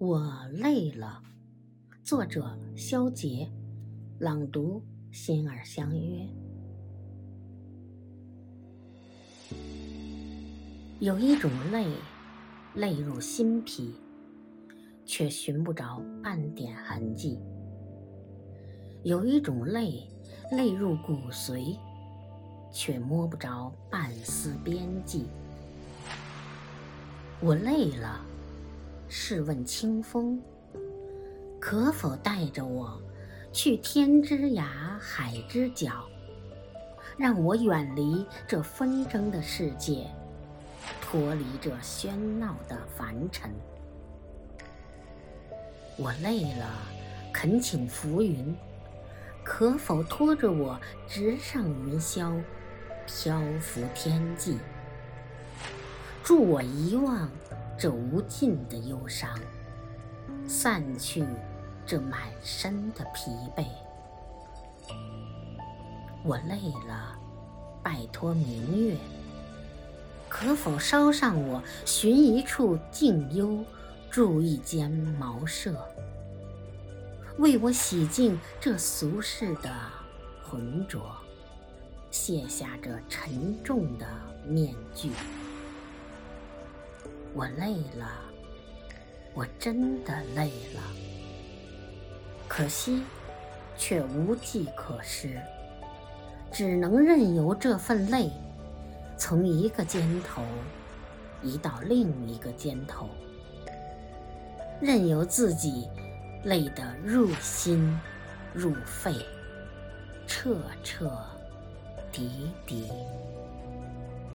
我累了。作者：肖杰，朗读：心儿相约。有一种泪，泪入心脾，却寻不着半点痕迹；有一种泪，泪入骨髓，却摸不着半丝边际。我累了。试问清风，可否带着我去天之涯海之角，让我远离这纷争的世界，脱离这喧闹的凡尘？我累了，恳请浮云，可否拖着我直上云霄，漂浮天际，助我遗忘？这无尽的忧伤，散去这满身的疲惫。我累了，拜托明月，可否捎上我寻一处静幽，住一间茅舍，为我洗净这俗世的浑浊，卸下这沉重的面具。我累了，我真的累了。可惜，却无计可施，只能任由这份累，从一个肩头移到另一个肩头，任由自己累得入心入肺，彻彻底底。